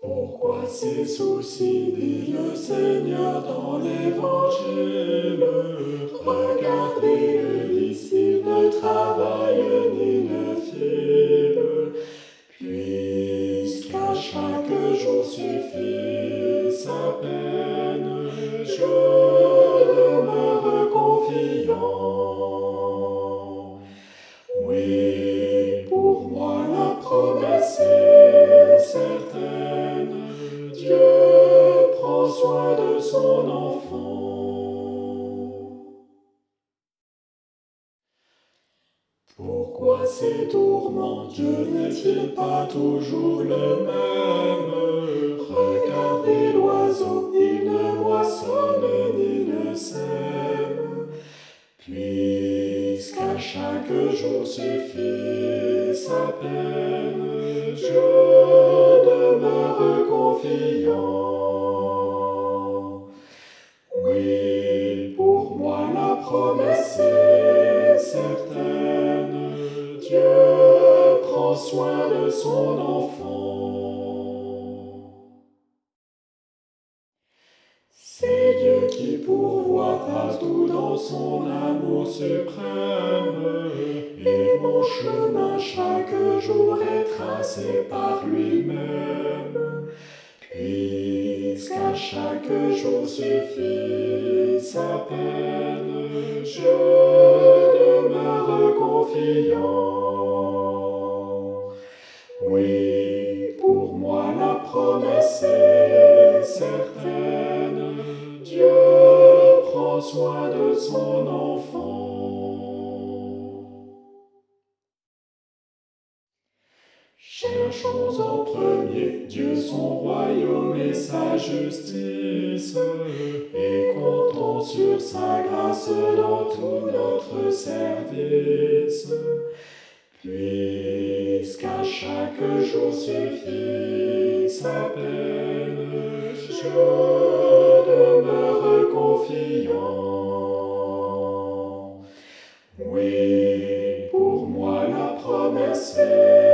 Pourquoi ces soucis, dit le Seigneur dans l'Évangile? Regardez le disciple ne travaille ni ne file, puisqu'à chaque jour suffit sa peine, je demeure confiant. Oui, Pourquoi ces tourments Dieu n'est-il pas toujours le même? Regardez l'oiseau, il ne moissonne ni ne sème, puisqu'à chaque jour suffit sa peine, je demeure confiant. C'est Dieu qui pourvoit à tout dans son amour suprême, et mon chemin chaque jour est tracé par lui-même, puisqu'à chaque jour suffit sa peine, je demeure confiant. Oui, pour moi la promesse est Cherchons en premier Dieu, son royaume et sa justice, et comptons sur sa grâce dans tout notre service. Puisqu'à chaque jour suffit sa peine, je demeure confiant. Oui, pour moi la promesse est